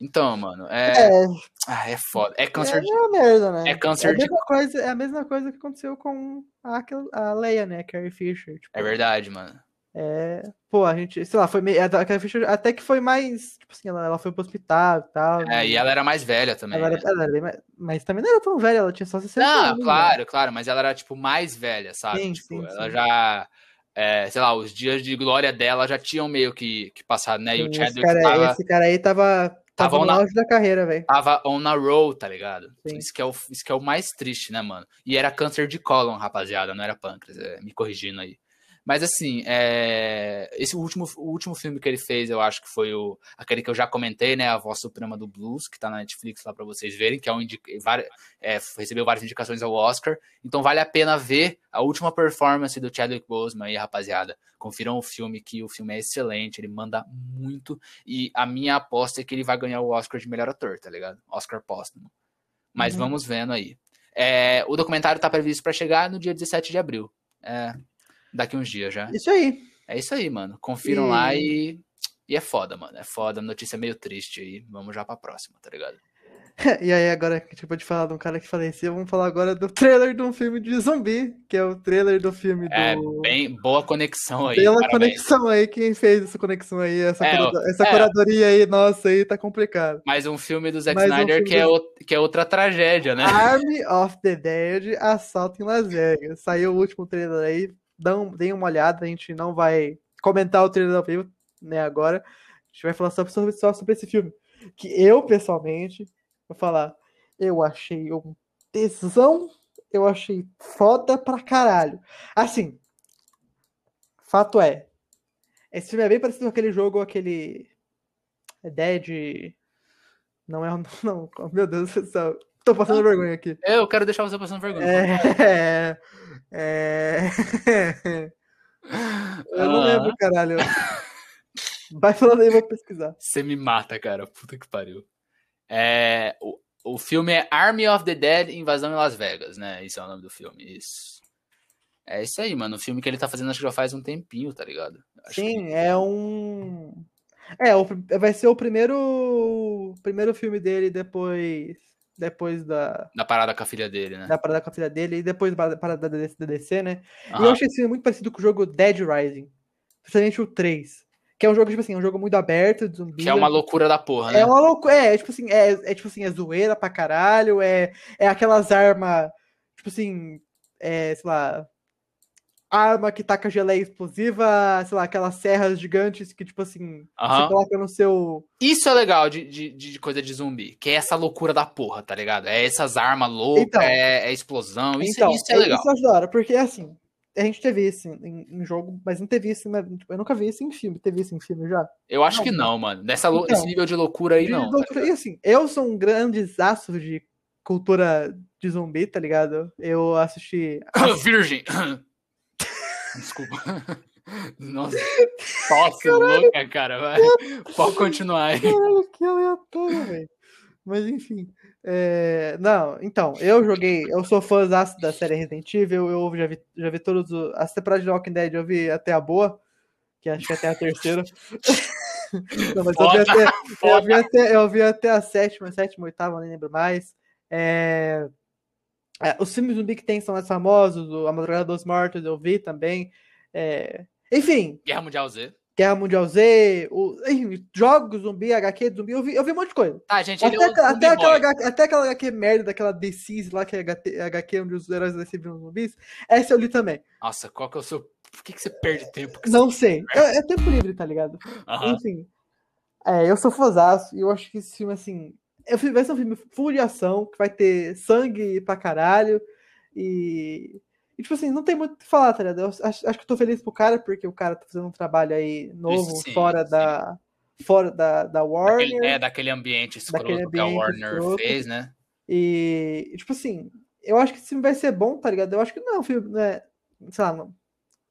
Então, mano, é. É, ah, é foda. É câncer é, de. É merda, né? É câncer é a de. Mesma coisa, é a mesma coisa que aconteceu com a, a Leia, né? Carrie Fisher. Tipo, é verdade, mano. É. Pô, a gente, sei lá, foi meio. A Carrie Fisher até que foi mais. Tipo assim, ela, ela foi pro hospital e tal. É, né? e ela era mais velha também. Ela era, né? ela era, mas também não era tão velha, ela tinha só 60 não, anos. Não, claro, né? claro, mas ela era, tipo, mais velha, sabe? Sim, tipo, sim, ela sim. já. É, sei lá, os dias de glória dela já tinham meio que, que passado, né? E o Chadwick esse cara, tava... esse cara aí tava, tava, Tava no auge da carreira, velho. Tava on a roll, tá ligado? Sim. Isso que, é o, isso que é o mais triste, né, mano? E era câncer de cólon, rapaziada, não era pâncreas, é, me corrigindo aí. Mas assim, é, esse último, o último filme que ele fez, eu acho que foi o, aquele que eu já comentei, né? A Voz Suprema do Blues, que tá na Netflix lá pra vocês verem, que é um é, recebeu várias indicações ao Oscar. Então vale a pena ver a última performance do Chadwick Boseman aí, rapaziada. Confiram o filme, que o filme é excelente, ele manda muito. E a minha aposta é que ele vai ganhar o Oscar de melhor ator, tá ligado? Oscar póstumo. Mas Uhum. vamos vendo aí. É, o documentário tá previsto para chegar no dia 17 de abril. É, daqui uns dias já. Isso aí. É isso aí, mano. Confiram E- lá e. E é foda, mano. É foda. Notícia meio triste aí. Vamos já pra próxima, tá ligado? E aí, agora que tipo de falar de um cara que faleceu, vamos falar agora do trailer de um filme de zumbi, que é o trailer do filme É, do. bem boa conexão aí. Pela parabéns. conexão aí, quem fez essa conexão aí, essa, É, curado- essa é. curadoria aí, nossa, aí tá complicado. Mais um filme do Zack Mais um Snyder filme que, é do- o- que é outra tragédia, né? Army of the Dead, Assalto em Las Vegas. Saiu o último trailer aí, dão, deem uma olhada, a gente não vai comentar o trailer ao vivo, né, agora. A gente vai falar só sobre, só sobre esse filme. Que eu, pessoalmente, vou falar, eu achei um tesão, eu achei foda pra caralho. Assim, fato é, esse filme é bem parecido com aquele jogo, aquele Dead... Não é o... Não, meu Deus do céu. Tô passando vergonha aqui. Eu quero deixar você passando vergonha. É. É. Eu não Ah, lembro, caralho. Vai falando aí, eu vou pesquisar. Você me mata, cara. Puta que pariu. É, o, o filme é Army of the Dead Invasão em Las Vegas, né? Esse é o nome do filme. Isso. É isso aí, mano. O filme que ele tá fazendo acho que já faz um tempinho, tá ligado? Acho Sim, que- é um. É, o, vai ser o primeiro primeiro filme dele depois depois da da parada com a filha dele, né? Da parada com a filha dele e depois da parada da DC, né? E eu achei esse muito parecido com o jogo Dead Rising, principalmente o 3. Que é um jogo, tipo assim, um jogo muito aberto, de zumbi. Que é uma loucura da porra, né? É uma loucura. É, é, tipo assim, é, é tipo assim, é zoeira pra caralho, é, é aquelas armas, tipo assim, é, sei lá, arma que taca geleia explosiva, sei lá, aquelas serras gigantes que, tipo assim, Uhum. você coloca no seu. Isso é legal de, de, de coisa de zumbi, que é essa loucura da porra, tá ligado? É essas armas loucas, Então. é, é explosão, isso, então, isso é legal. Isso eu hora, porque assim, a gente teve isso em, em jogo, mas não teve isso, em- tipo, eu nunca vi isso em filme. Teve isso em filme já? Eu acho Não, que não, mano. Nessa, Então, nesse nível de loucura aí, não. tá loucura- e assim, eu sou um grande aço de cultura de zumbi, tá ligado? Eu assisti. Virgem. Desculpa. Nossa, tosse louca, cara. Vai. Pode continuar aí. Caralho, que aleatório, velho. Mas enfim. é, Não, então, eu joguei. Eu sou fãzaço da série Resident Evil. Eu já vi, já vi todas os- as temporadas de Walking Dead. Eu vi até a boa, que acho que até a terceira. Não, mas eu vi, Foda, até, eu, foda. vi até, eu vi até a sétima, sétima, oitava, nem lembro mais. É, é, os filmes zumbi que tem são mais famosos. O A Madrugada dos Mortos eu vi também. É, Enfim, Guerra Mundial Z. Guerra Mundial Z, o, enfim, jogos zumbi, HQ de zumbi, eu vi, eu vi um monte de coisa. Tá, gente, ele Até, é um até, aquela. HQ até aquela HQ merda daquela DCs lá, que é HT HQ onde os heróis da viram zumbis, essa eu li também. Nossa, qual que é o seu... Por que, que você perde tempo Não sei. É, é tempo livre, tá ligado? Enfim. É, eu sou fãzaço e eu acho que esse filme, assim. É Vai ser um filme full de ação, que vai ter sangue pra caralho. E. e, tipo assim, não tem muito o que falar, tá ligado? Eu acho, acho que eu tô feliz pro cara, porque o cara tá fazendo um trabalho aí novo, sim, fora sim. da. Fora da, da Warner. Daquele, é, daquele ambiente escroto Daquele que a ambiente Warner escroto. fez, né? E, e, tipo assim, eu acho que esse filme vai ser bom, tá ligado? Eu acho que não é um filme, né? Sei lá, não.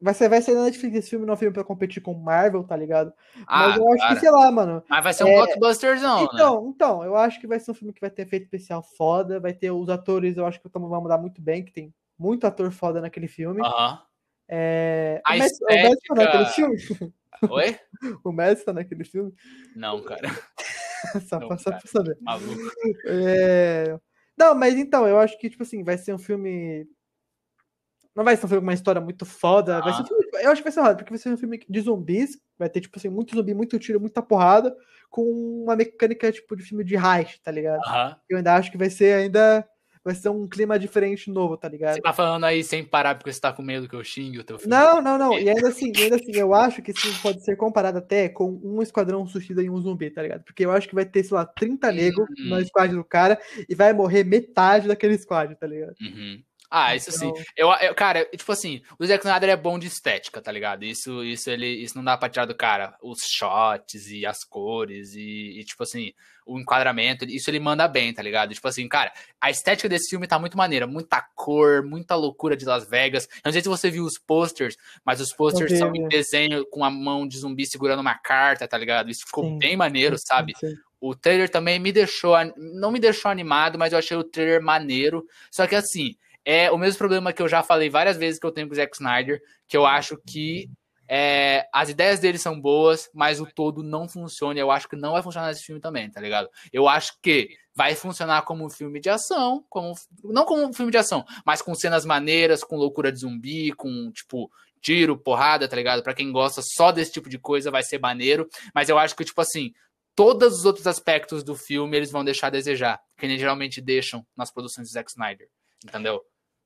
Vai ser, vai ser na Netflix esse filme, não é um filme pra competir com Marvel, tá ligado? Ah, Mas eu acho cara. que, sei lá, mano. Mas vai ser um É, blockbusterzão, né? Então, então, eu acho que vai ser um filme que vai ter efeito especial foda, vai ter os atores, eu acho que vão mudar muito bem, que tem muito ator foda naquele filme. Aham. É... A o, Messi, o Messi tá naquele filme? Oi? O Messi tá naquele filme? Não, cara. só, Não, pra, só cara. pra saber. Maluco. É... Não, mas então, eu acho que, tipo assim, vai ser um filme. Não vai ser um filme com uma história muito foda. Vai ser um Ah. filme... Eu acho que vai ser errado, porque vai ser um filme de zumbis. Vai ter, tipo assim, muito zumbi, muito tiro, muita porrada, com uma mecânica, tipo, de filme de heist, tá ligado? Aham. Eu ainda acho que vai ser ainda. Vai ser um clima diferente novo, tá ligado? Você tá falando aí sem parar porque você tá com medo que eu xingue o teu filho. Não, não, não. E ainda assim, ainda assim, eu acho que filme pode ser comparado até com um esquadrão suicida em um zumbi, tá ligado? Porque eu acho que vai ter, sei lá, 30 negros Hum. no squad do cara e vai morrer metade daquele squad, tá ligado? Uhum. Ah, isso sim. Então- Eu, eu, cara, tipo assim, o Zack Snyder é bom de estética, tá ligado? Isso, isso ele, isso não dá pra tirar do cara. Os shots e as cores e, e, tipo assim, o enquadramento, isso ele manda bem, tá ligado? Tipo assim, cara, a estética desse filme tá muito maneira, muita cor, muita loucura de Las Vegas. Eu não sei se você viu os posters, mas os posters são em desenho com a mão de zumbi segurando uma carta, tá ligado? Isso ficou Sim. bem maneiro, sabe? Sim. O trailer também me deixou, não me deixou animado, mas eu achei o trailer maneiro. Só que assim, é o mesmo problema que eu já falei várias vezes que eu tenho com o Zack Snyder, que eu acho que é, as ideias dele são boas, mas o todo não funciona. Eu acho que não vai funcionar nesse filme também, tá ligado? Eu acho que vai funcionar como um filme de ação, como não como um filme de ação, mas com cenas maneiras, com loucura de zumbi, com tipo tiro, porrada, tá ligado? Pra quem gosta só desse tipo de coisa, vai ser maneiro. Mas eu acho que tipo assim, todos os outros aspectos do filme eles vão deixar a desejar, que eles geralmente deixam nas produções de Zack Snyder, entendeu?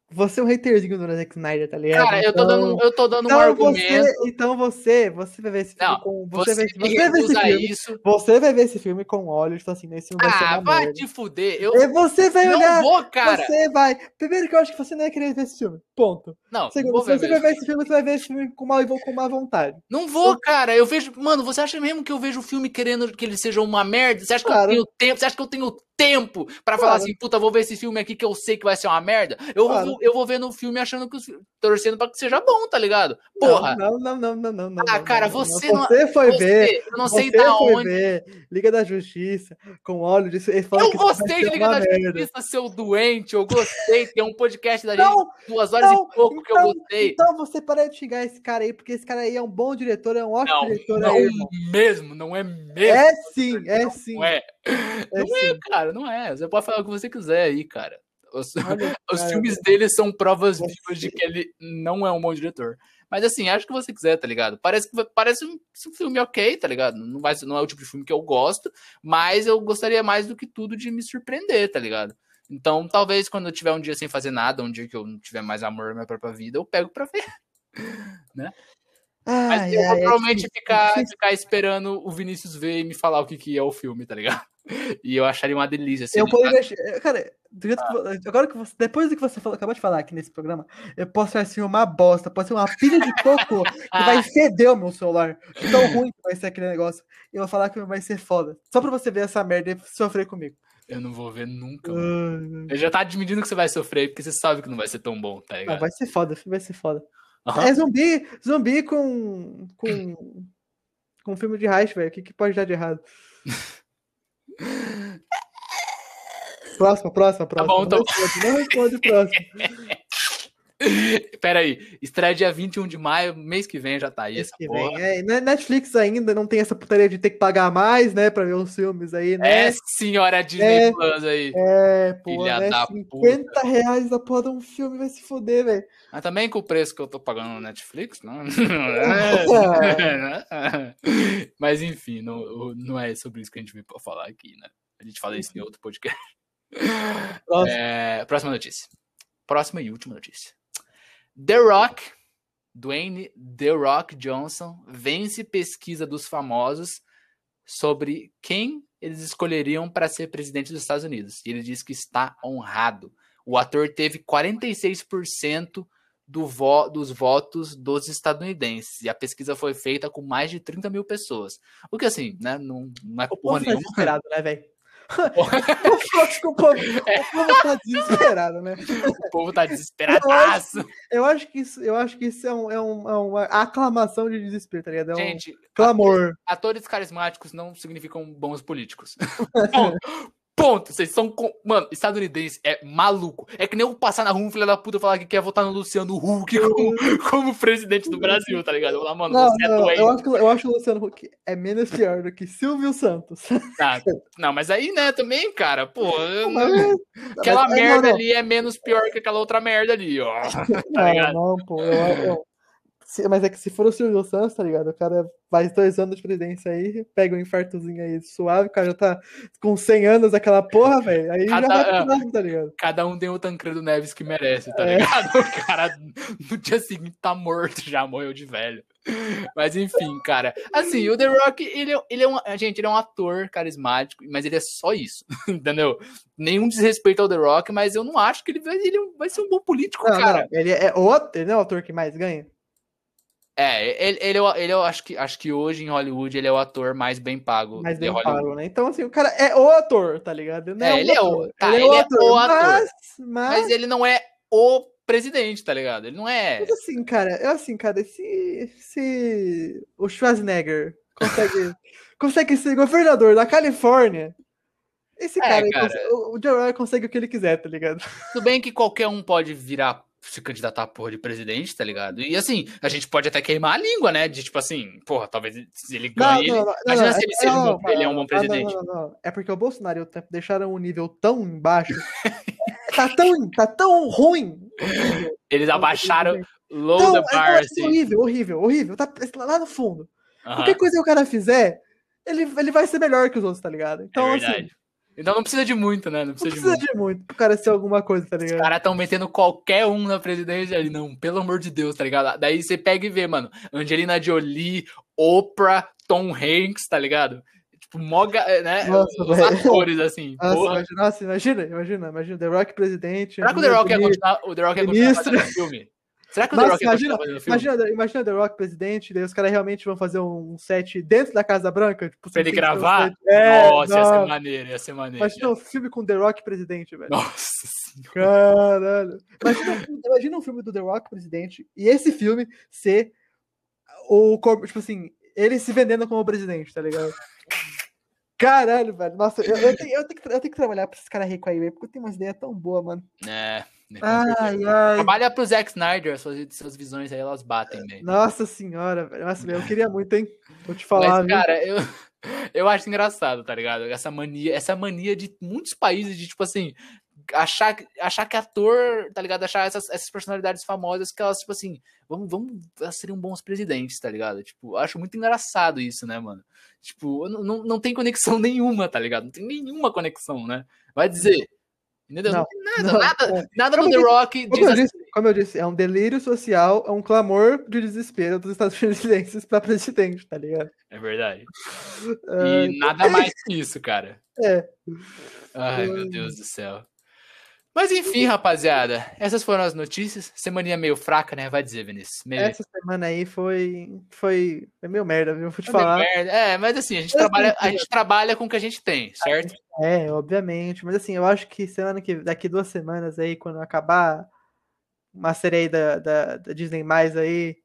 Você é um haterzinho do Zack Snyder, tá ligado? Cara, eu tô Então- dando, eu tô dando um então argumento. você, então você, você vai ver esse filme Não, com. Você, Você, vai, você vai ver esse filme. isso. Você vai ver esse filme com olhos, tipo assim, esse filme vai ser Ah, uma vai merda. te fuder. Eu E você vai não olhar. vou, cara. Você vai. Primeiro que eu acho que você não ia querer ver esse filme. Ponto. Não, Segundo, vou se você vai ver esse filme, você vai ver esse filme com má, com má vontade. Não vou, cara. Eu vejo. Mano, você acha mesmo que eu vejo o filme querendo que ele seja uma merda? Você acha Claro. que eu tenho tempo? Você acha que eu tenho tempo pra falar assim, puta, vou ver esse filme aqui que eu sei que vai ser uma merda. Eu, vou, eu vou ver no filme achando que torcendo pra que seja bom, tá ligado? Porra. Não, não, não, não, não. não ah, cara, você não. Você foi você, ver. Eu não sei da onde. Ver Liga da Justiça com óleo de. Eu gostei de Liga da merda. Justiça, seu doente. Eu gostei. Tem um podcast da gente duas horas não, e pouco então, que eu então, gostei. Então você para de xingar esse cara aí, porque esse cara aí é um bom diretor, é um ótimo não, diretor. Não, aí, mesmo, não é mesmo. É sim, é sim. Não é. É não é, cara, não é. Você pode falar o que você quiser aí, cara. Os, Olha, os cara, filmes dele são provas vivas de que ele não é um bom diretor. Mas assim, acho que você quiser, tá ligado? Parece, parece um, um, filme ok, tá ligado? Não, vai, não é o tipo de filme que eu gosto, mas eu gostaria mais do que tudo de me surpreender, tá ligado? Então, talvez quando eu tiver um dia sem fazer nada, um dia que eu não tiver mais amor na minha própria vida, eu pego pra ver. né? Ai, Mas eu vou ai, provavelmente é ficar, ficar esperando o Vinícius ver e me falar o que, que é o filme, tá ligado? E eu acharia uma delícia. Assim, eu poderia. Cara, ah. que, agora que você. Depois do que você falou, acabou de falar aqui nesse programa, eu posso ser assim uma bosta, pode ser uma pilha de coco que vai feder o meu celular. Tão ruim que vai ser aquele negócio. E eu vou falar que vai ser foda. Só pra você ver essa merda e sofrer comigo. Eu não vou ver nunca. Uh... Eu já tá admitindo que você vai sofrer, porque você sabe que não vai ser tão bom, tá ligado? Não, vai ser foda, vai ser foda. Uhum. É zumbi, zumbi com. com. com filme de heist, velho. O que, que pode dar de errado? próxima, próxima, próxima. Tá bom, então. Não responde, não responde próximo. Pera aí, estreia dia 21 de maio, mês que vem já tá aí. Mês que porra. vem. É, Netflix ainda não tem essa putaria de ter que pagar mais, né, pra ver os filmes aí, né? É, senhora Disney é, Plus aí. É, pô, né, da 50 puta. reais a porra de um filme vai se foder, velho. Mas também com o preço que eu tô pagando no Netflix, não. Mas enfim, não, não é sobre isso que a gente veio pra falar aqui, né? A gente fala isso em outro podcast. Próxima, é, próxima notícia. Próxima e última notícia. The Rock, Dwayne The Rock Johnson, vence pesquisa dos famosos sobre quem eles escolheriam para ser presidente dos Estados Unidos. E ele diz que está honrado. O ator teve 46% do vo dos votos dos estadunidenses. E a pesquisa foi feita com mais de 30 mil pessoas. O que, assim, né, não, não é porra nenhuma. Né, velho? Eu acho que o povo, o povo tá desesperado, né? O povo tá desesperadaço. Eu acho, eu acho que isso, eu acho que isso é, um, é, um, é uma aclamação de desespero, tá ligado? É um Gente, clamor. Atores, atores carismáticos não significam bons políticos. Ponto. Vocês são. Com... Mano, estadunidense é maluco. É que nem eu passar na rua um filho da puta falar que quer votar no Luciano Huck como, como presidente do Brasil, tá ligado? Eu falar, mano, não, você é não, é eu, acho, eu acho o Luciano Huck é menos pior do que Silvio Santos. Tá. Não, mas aí, né, também, cara, pô. Não... aquela mas, merda não, ali é menos pior que aquela outra merda ali, ó. Tá ligado? Não, pô. Eu, eu, mas é que se for o Silvio Santos, tá ligado? O cara faz dois anos de presidência aí, pega um infartozinho aí suave, o cara já tá com 100 anos aquela porra, velho. Aí cada, já vai pro tá ligado? Cada um tem o Tancredo Neves que merece, tá é. ligado? O cara no dia seguinte tá morto, já morreu de velho. Mas enfim, cara. Assim, o The Rock, ele, é, ele é um. Gente, ele é um ator carismático, mas ele é só isso, entendeu? Nenhum desrespeito ao The Rock, mas eu não acho que ele vai, ele vai ser um bom político, não, cara. Não, ele é o, ele é o ator que mais ganha? É, ele, ele, ele, eu acho que, acho que hoje em Hollywood ele é o ator mais bem pago. Mais bem pago, né? Então, assim, o cara é o ator, tá ligado? Não é, ele, é o, tá, ele, é o, ele ator, é o ator. Mas, mas... mas, ele não é o presidente, tá ligado? Ele não é. Mas assim, cara, é assim, cara, se, se o Schwarzenegger consegue, consegue ser governador da Califórnia. Esse é, cara, cara... Consegue, o Joe consegue o que ele quiser, tá ligado? Tudo bem que qualquer um pode virar se candidatar a porra de presidente, tá ligado? E assim, a gente pode até queimar a língua, né? De tipo assim, porra, talvez ele ganhe. Não, não, não, imagina se ele, é, seja um, ele é um bom presidente. Não, não, não, É porque o Bolsonaro e o Trump deixaram um nível tão embaixo. tá tão, tá tão ruim. Eles abaixaram low então, the bar, é, assim. Horrível, horrível, horrível. Tá lá no fundo. Uh -huh. Qualquer coisa que o cara fizer, ele, ele vai ser melhor que os outros, tá ligado? Então, é assim. Então não precisa de muito, né? Não precisa, não precisa de, muito. de muito pro cara ser alguma coisa, tá ligado? Os caras tão metendo qualquer um na presidência ali, não, pelo amor de Deus, tá ligado? Daí você pega e vê, mano, Angelina Jolie, Oprah, Tom Hanks, tá ligado? Tipo, moga, né? Nossa, Os atores, assim. Nossa imagina, imagina, imagina, imagina, The Rock presidente. Será que o The Rock ia continuar, o The Rock ia continuar fazendo filme? Será que o Nossa, The Rock imagina, imagina, imagina The Rock presidente, daí os caras realmente vão fazer um set dentro da Casa Branca. Tipo, Pra ele um gravar? set. É, Nossa, ia ser maneiro, ia ser maneiro. Imagina um filme com The Rock presidente, velho. Nossa senhora. Caralho. Imagina, um filme- imagina um filme do The Rock presidente e esse filme ser o corpo, tipo assim, ele se vendendo como presidente, tá ligado? Caralho, velho. Nossa, eu, eu tenho, eu, tenho que, eu tenho que trabalhar pra esses caras ricos aí, velho, porque eu tenho umas ideias tão boas, mano. É, né. Ai, ai. Trabalha pro Zack Snyder, as suas, suas visões aí, elas batem. Nossa senhora, velho. Nossa, eu queria muito, hein? Vou te falar, Mas, cara, eu, eu acho engraçado, tá ligado? Essa mania, essa mania de muitos países de, tipo assim, achar, que- achar que ator, tá ligado? Achar essas, essas personalidades famosas que elas, tipo assim, vamos, vamos, elas seriam bons presidentes, tá ligado? Tipo, acho muito engraçado isso, né, mano? Tipo, não, não tem conexão nenhuma, tá ligado? Não tem nenhuma conexão, né? Vai dizer. Entendeu? Não, Não, nada, não, nada, é. nada Como no The disse- Rock Como diz eu, assim. disse, como eu disse, é um delírio social, é um clamor de desespero dos estadunidenses pra presidente, tá ligado? É verdade. É, E nada mais que isso, cara. É. Ai, meu Deus do céu. Mas enfim, rapaziada, essas foram as notícias. Semaninha meio fraca, né? Vai dizer, Vinícius. Meio, Essa semana aí foi, foi, foi meio merda, viu? Vou te falar. É, mas assim, a gente, trabalha, a gente trabalha com o que a gente tem, certo? É, obviamente. Mas assim, eu acho que semana que daqui duas semanas aí, quando acabar uma série aí da, da, da Disney mais aí,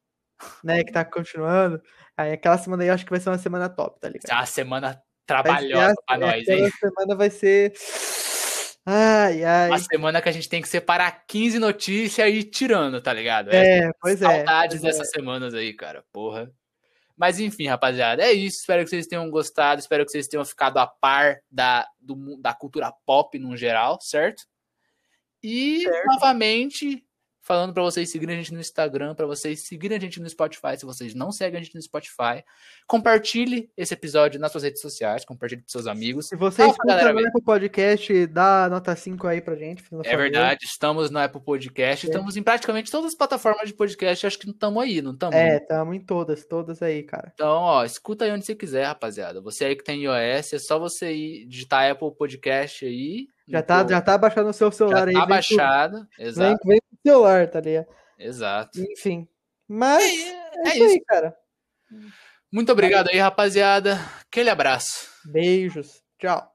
né, que tá continuando, aí aquela semana aí eu acho que vai ser uma semana top, tá ligado? É uma semana trabalhosa pra nós, aquela hein? semana vai ser. Ai, ai. Uma semana que a gente tem que separar 15 notícias e ir tirando, tá ligado? É, É, pois é. Saudades é. dessas semanas aí, cara. Porra. Mas enfim, rapaziada, é isso. Espero que vocês tenham gostado. Espero que vocês tenham ficado a par da, do da cultura pop no geral, certo? E, Certo. novamente, falando pra vocês seguirem a gente no Instagram, pra vocês seguirem a gente no Spotify, se vocês não seguem a gente no Spotify. Compartilhe esse episódio nas suas redes sociais, compartilhe com seus amigos. Se você Fala pra galera escuta no Apple Podcast, dá nota 5 aí pra gente. É favor. verdade, estamos no Apple Podcast, É. estamos em praticamente todas as plataformas de podcast, acho que não estamos aí, não estamos? É, tamo em todas, todas aí, cara. Então, ó, escuta aí onde você quiser, rapaziada. Você aí que tem iOS, é só você ir digitar Apple Podcast aí. Já no tá, teu- já tá baixando o seu já celular aí. tá vem pro- baixado. Vem, Exato, vem pro celular, tá ligado? exato. Enfim. Mas É, é, é isso isso. aí, cara. Muito obrigado aí, rapaziada. Aquele abraço. Beijos. Tchau.